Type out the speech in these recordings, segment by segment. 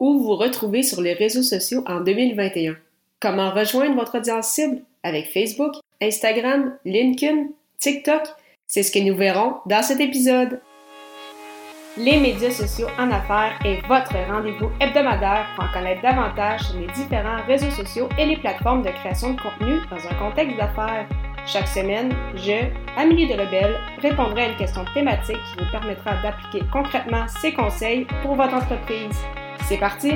Où vous retrouvez sur les réseaux sociaux en 2021? Comment rejoindre votre audience cible? Avec Facebook, Instagram, LinkedIn, TikTok? C'est ce que nous verrons dans cet épisode. Les médias sociaux en affaires est votre rendez-vous hebdomadaire pour en connaître davantage sur les différents réseaux sociaux et les plateformes de création de contenu dans un contexte d'affaires. Chaque semaine, je, Amélie Delebel, répondrai à une question thématique qui vous permettra d'appliquer concrètement ces conseils pour votre entreprise. C'est parti!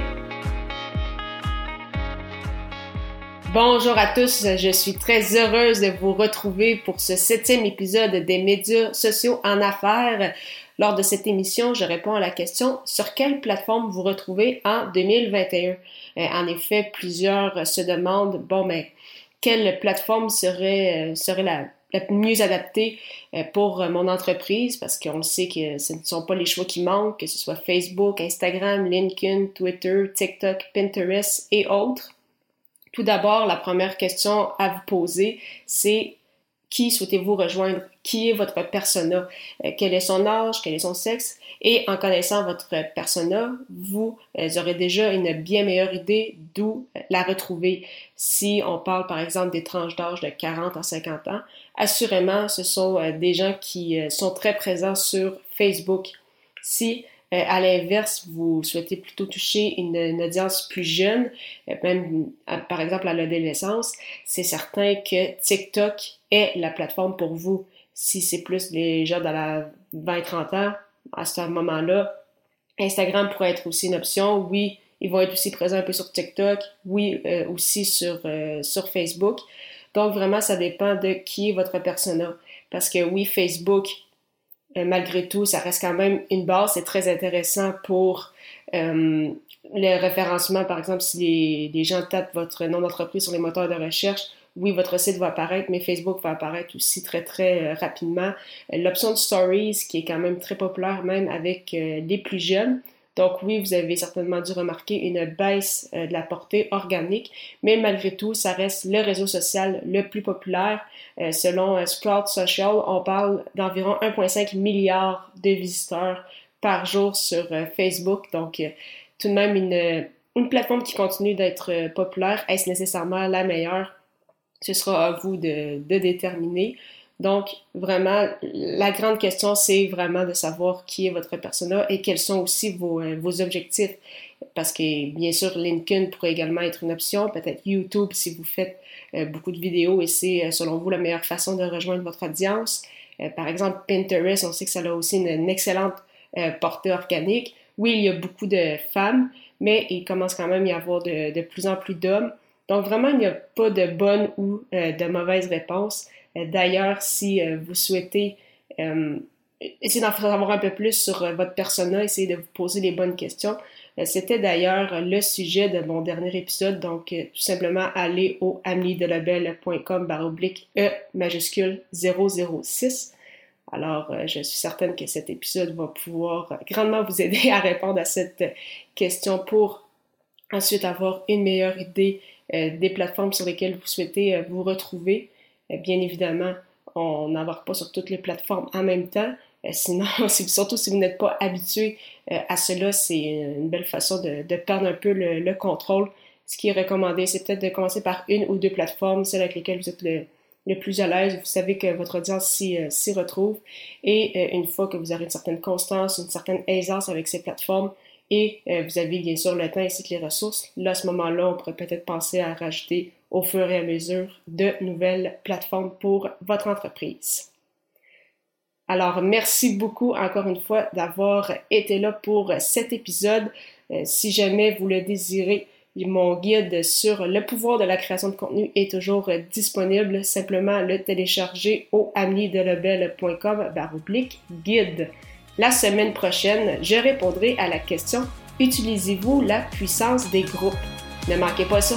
Bonjour à tous, je suis très heureuse de vous retrouver pour ce septième épisode des médias sociaux en affaires. Lors de cette émission, je réponds à la question sur quelle plateforme vous retrouvez en 2021. Euh, en effet, plusieurs se demandent, bon, mais quelle plateforme serait, euh, serait la, la mieux adaptée euh, pour euh, mon entreprise parce qu'on le sait que ce ne sont pas les choix qui manquent, que ce soit Facebook, Instagram, LinkedIn, Twitter, TikTok, Pinterest et autres. Tout d'abord, la première question à vous poser, c'est qui souhaitez-vous rejoindre? Qui est votre persona? Euh, quel est son âge? Quel est son sexe? Et en connaissant votre persona, vous euh, aurez déjà une bien meilleure idée d'où euh, la retrouver. Si on parle par exemple des tranches d'âge de 40 à 50 ans, assurément, ce sont des gens qui sont très présents sur Facebook. Si à l'inverse, vous souhaitez plutôt toucher une, audience plus jeune, euh, même par exemple à l'adolescence, c'est certain que TikTok est la plateforme pour vous. Si c'est plus les gens dans la 20-30 ans, à ce moment-là, Instagram pourrait être aussi une option. Oui, ils vont être aussi présents un peu sur TikTok. Oui, euh, aussi sur, sur Facebook. Donc vraiment, ça dépend de qui est votre persona. Parce que oui, Facebook euh, malgré tout, ça reste quand même une base. C'est très intéressant pour euh, le référencement. Par exemple, si les, gens tapent votre nom d'entreprise sur les moteurs de recherche, oui, votre site va apparaître, mais Facebook va apparaître aussi très, très euh, rapidement. L'option de Stories, qui est quand même très populaire, même avec les plus jeunes. Donc oui, vous avez certainement dû remarquer une baisse de la portée organique, mais malgré tout, ça reste le réseau social le plus populaire. Euh, selon euh, Sprout Social, on parle d'environ 1,5 milliard de visiteurs par jour sur euh, Facebook. Donc, tout de même une, plateforme qui continue d'être populaire. Est-ce nécessairement la meilleure? Ce sera à vous de déterminer. Donc, vraiment, la grande question, c'est vraiment de savoir qui est votre persona et quels sont aussi vos, vos objectifs. Parce que, bien sûr, LinkedIn pourrait également être une option, peut-être YouTube si vous faites euh, beaucoup de vidéos et c'est, euh, selon vous, la meilleure façon de rejoindre votre audience. Euh, par exemple, Pinterest, on sait que ça a aussi une, excellente portée organique. Oui, il y a beaucoup de femmes, mais il commence quand même à y avoir de, de plus en plus d'hommes. Donc vraiment, il n'y a pas de bonne ou de mauvaise réponse. D'ailleurs, si vous souhaitez essayer d'en savoir un peu plus sur votre persona, essayer de vous poser les bonnes questions, euh, c'était d'ailleurs le sujet de mon dernier épisode, donc euh, tout simplement aller au amiedelabel.com baroblique E majuscule 006. Alors, euh, je suis certaine que cet épisode va pouvoir grandement vous aider à répondre à cette question pour ensuite avoir une meilleure idée des plateformes sur lesquelles vous souhaitez vous retrouver. Bien évidemment, on n'embarque pas sur toutes les plateformes en même temps, euh, sinon, surtout si vous n'êtes pas habitué euh, à cela, c'est une belle façon de, perdre un peu le, contrôle. Ce qui est recommandé, c'est peut-être de commencer par une ou deux plateformes, celles avec lesquelles vous êtes le, plus à l'aise. Vous savez que votre audience s'y, euh, retrouve. Et une fois que vous aurez une certaine constance, une certaine aisance avec ces plateformes, et vous avez bien sûr le temps ainsi que les ressources, là, à ce moment-là, on pourrait peut-être penser à rajouter au fur et à mesure de nouvelles plateformes pour votre entreprise. Alors, merci beaucoup encore une fois d'avoir été là pour cet épisode. Euh, si jamais vous le désirez, mon guide sur le pouvoir de la création de contenu est toujours disponible. Simplement le télécharger au amiedelebel.com baroblique guide. La semaine prochaine, je répondrai à la question Utilisez-vous la puissance des groupes? Ne manquez pas ça.